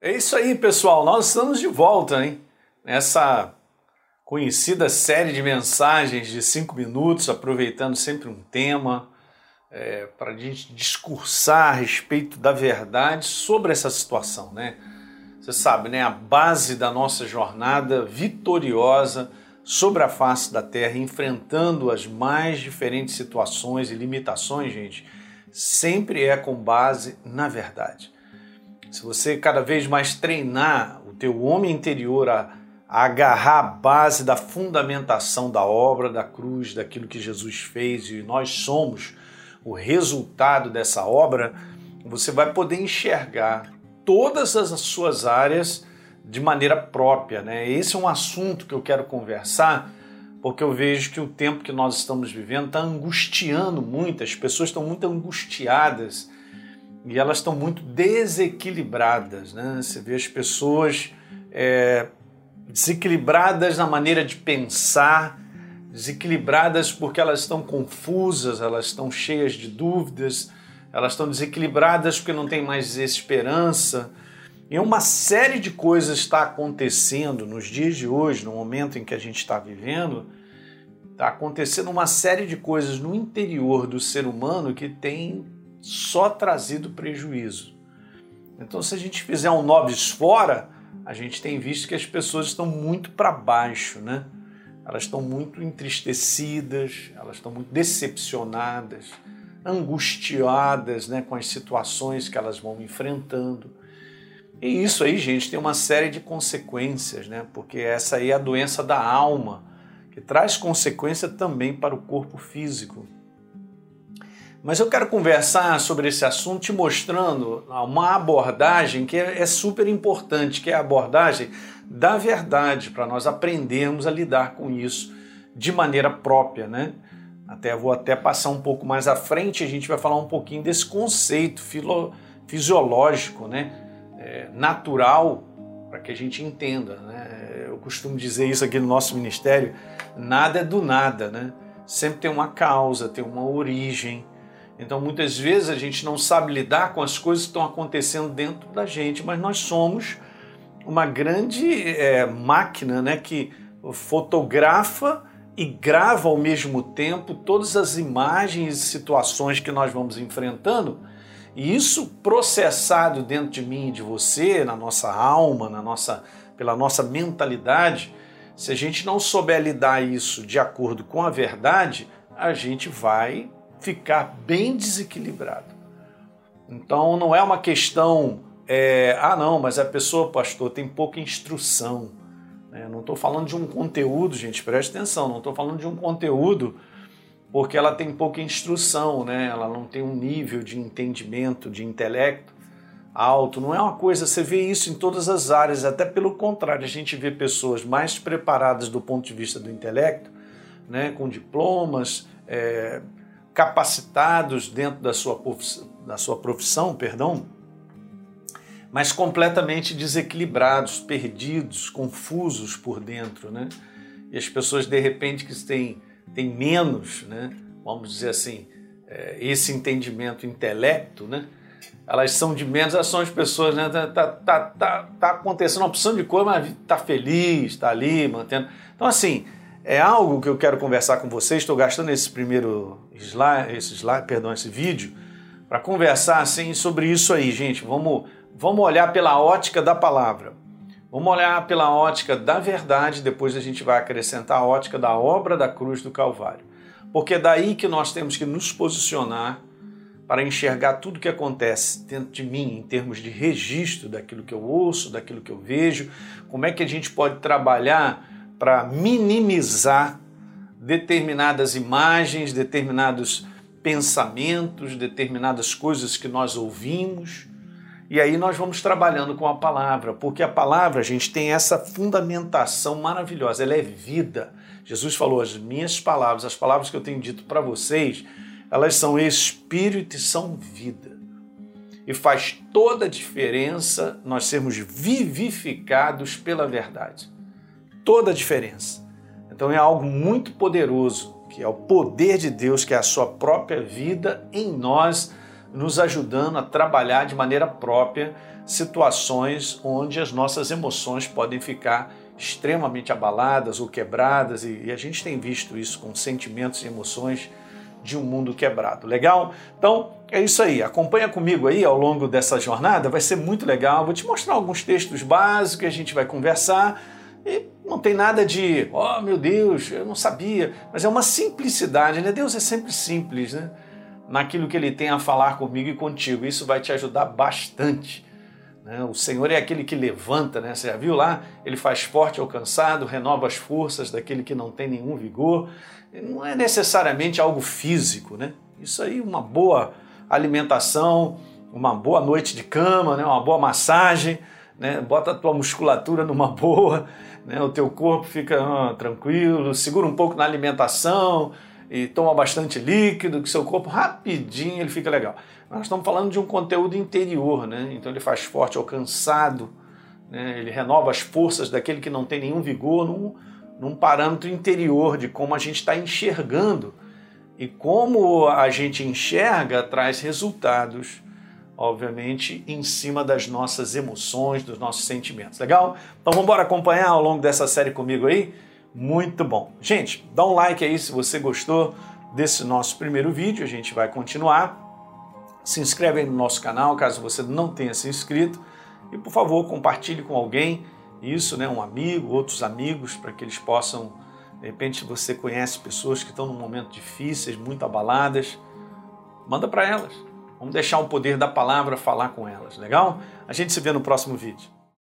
É isso aí, pessoal. Nós estamos de volta, hein? Nessa conhecida série de mensagens de cinco minutos, aproveitando sempre um tema é, para a gente discursar a respeito da verdade sobre essa situação, né? Você sabe, né? A base da nossa jornada vitoriosa sobre a face da Terra, enfrentando as mais diferentes situações e limitações, gente, sempre é com base na verdade. Se você cada vez mais treinar o teu homem interior a, a agarrar a base da fundamentação da obra da cruz, daquilo que Jesus fez e nós somos o resultado dessa obra, você vai poder enxergar todas as suas áreas de maneira própria. Né? Esse é um assunto que eu quero conversar, porque eu vejo que o tempo que nós estamos vivendo está angustiando muito, as pessoas estão muito angustiadas e elas estão muito desequilibradas. Né? Você vê as pessoas é, desequilibradas na maneira de pensar, desequilibradas porque elas estão confusas, elas estão cheias de dúvidas, elas estão desequilibradas porque não tem mais esperança. E uma série de coisas está acontecendo nos dias de hoje, no momento em que a gente está vivendo, está acontecendo uma série de coisas no interior do ser humano que tem só trazido prejuízo. Então, se a gente fizer um noves fora, a gente tem visto que as pessoas estão muito para baixo, né? Elas estão muito entristecidas, elas estão muito decepcionadas, angustiadas né, com as situações que elas vão enfrentando. E isso aí, gente, tem uma série de consequências, né? Porque essa aí é a doença da alma, que traz consequência também para o corpo físico. Mas eu quero conversar sobre esse assunto te mostrando uma abordagem que é super importante, que é a abordagem da verdade, para nós aprendermos a lidar com isso de maneira própria, né? Até vou até passar um pouco mais à frente, a gente vai falar um pouquinho desse conceito filo, fisiológico, né? É, natural, para que a gente entenda, né? Eu costumo dizer isso aqui no nosso ministério, nada é do nada, né? Sempre tem uma causa, tem uma origem, então, muitas vezes a gente não sabe lidar com as coisas que estão acontecendo dentro da gente, mas nós somos uma grande é, máquina né, que fotografa e grava ao mesmo tempo todas as imagens e situações que nós vamos enfrentando. E isso processado dentro de mim e de você, na nossa alma, na nossa, pela nossa mentalidade, se a gente não souber lidar isso de acordo com a verdade, a gente vai ficar bem desequilibrado. Então não é uma questão, é, ah não, mas a pessoa, pastor, tem pouca instrução. Né? Não estou falando de um conteúdo, gente, preste atenção, não estou falando de um conteúdo porque ela tem pouca instrução, né? ela não tem um nível de entendimento, de intelecto alto. Não é uma coisa, você vê isso em todas as áreas, até pelo contrário, a gente vê pessoas mais preparadas do ponto de vista do intelecto, né? com diplomas, é, capacitados dentro da sua, da sua profissão, perdão, mas completamente desequilibrados, perdidos, confusos por dentro, né? E as pessoas de repente que têm, têm menos, né? Vamos dizer assim, é, esse entendimento, intelecto, né? Elas são de menos, elas são as pessoas, né? Tá, tá, tá, tá, tá acontecendo uma opção de coisa, mas tá feliz, tá ali, mantendo. Então, assim, é algo que eu quero conversar com vocês. Estou gastando esse primeiro slide, esse slide, perdão, esse vídeo, para conversar assim sobre isso aí, gente. Vamos, vamos olhar pela ótica da palavra. Vamos olhar pela ótica da verdade, depois a gente vai acrescentar a ótica da obra da cruz do Calvário. Porque é daí que nós temos que nos posicionar para enxergar tudo que acontece dentro de mim, em termos de registro daquilo que eu ouço, daquilo que eu vejo, como é que a gente pode trabalhar para minimizar determinadas imagens, determinados pensamentos, determinadas coisas que nós ouvimos. E aí nós vamos trabalhando com a palavra, porque a palavra, a gente, tem essa fundamentação maravilhosa, ela é vida. Jesus falou: as minhas palavras, as palavras que eu tenho dito para vocês, elas são espírito e são vida. E faz toda a diferença nós sermos vivificados pela verdade toda a diferença. Então é algo muito poderoso, que é o poder de Deus, que é a sua própria vida em nós, nos ajudando a trabalhar de maneira própria, situações onde as nossas emoções podem ficar extremamente abaladas ou quebradas, e, a gente tem visto isso com sentimentos e emoções de um mundo quebrado. Legal? Então é isso aí. Acompanha comigo aí ao longo dessa jornada, vai ser muito legal. Vou te mostrar alguns textos básicos, a gente vai conversar. Não tem nada de, oh meu Deus, eu não sabia, mas é uma simplicidade, né? Deus é sempre simples, né? Naquilo que Ele tem a falar comigo e contigo. Isso vai te ajudar bastante. Né? O Senhor é aquele que levanta, né? Você já viu lá? Ele faz forte ao cansado, renova as forças daquele que não tem nenhum vigor. Não é necessariamente algo físico, né? Isso aí, uma boa alimentação, uma boa noite de cama, né? uma boa massagem, né? bota a tua musculatura numa boa, né? o teu corpo fica ah, tranquilo, segura um pouco na alimentação e toma bastante líquido, que seu corpo rapidinho ele fica legal. Nós estamos falando de um conteúdo interior, né? então ele faz forte ao cansado, né? ele renova as forças daquele que não tem nenhum vigor num, num parâmetro interior de como a gente está enxergando e como a gente enxerga traz resultados, obviamente, em cima das nossas emoções, dos nossos sentimentos. Legal? Então vamos embora acompanhar ao longo dessa série comigo aí? Muito bom. Gente, dá um like aí se você gostou desse nosso primeiro vídeo, a gente vai continuar. Se inscreve aí no nosso canal, caso você não tenha se inscrito. E por favor, compartilhe com alguém isso, né, um amigo, outros amigos, para que eles possam de repente você conhece pessoas que estão num momento difíceis, muito abaladas. Manda para elas. Vamos deixar o poder da palavra falar com elas, legal? A gente se vê no próximo vídeo.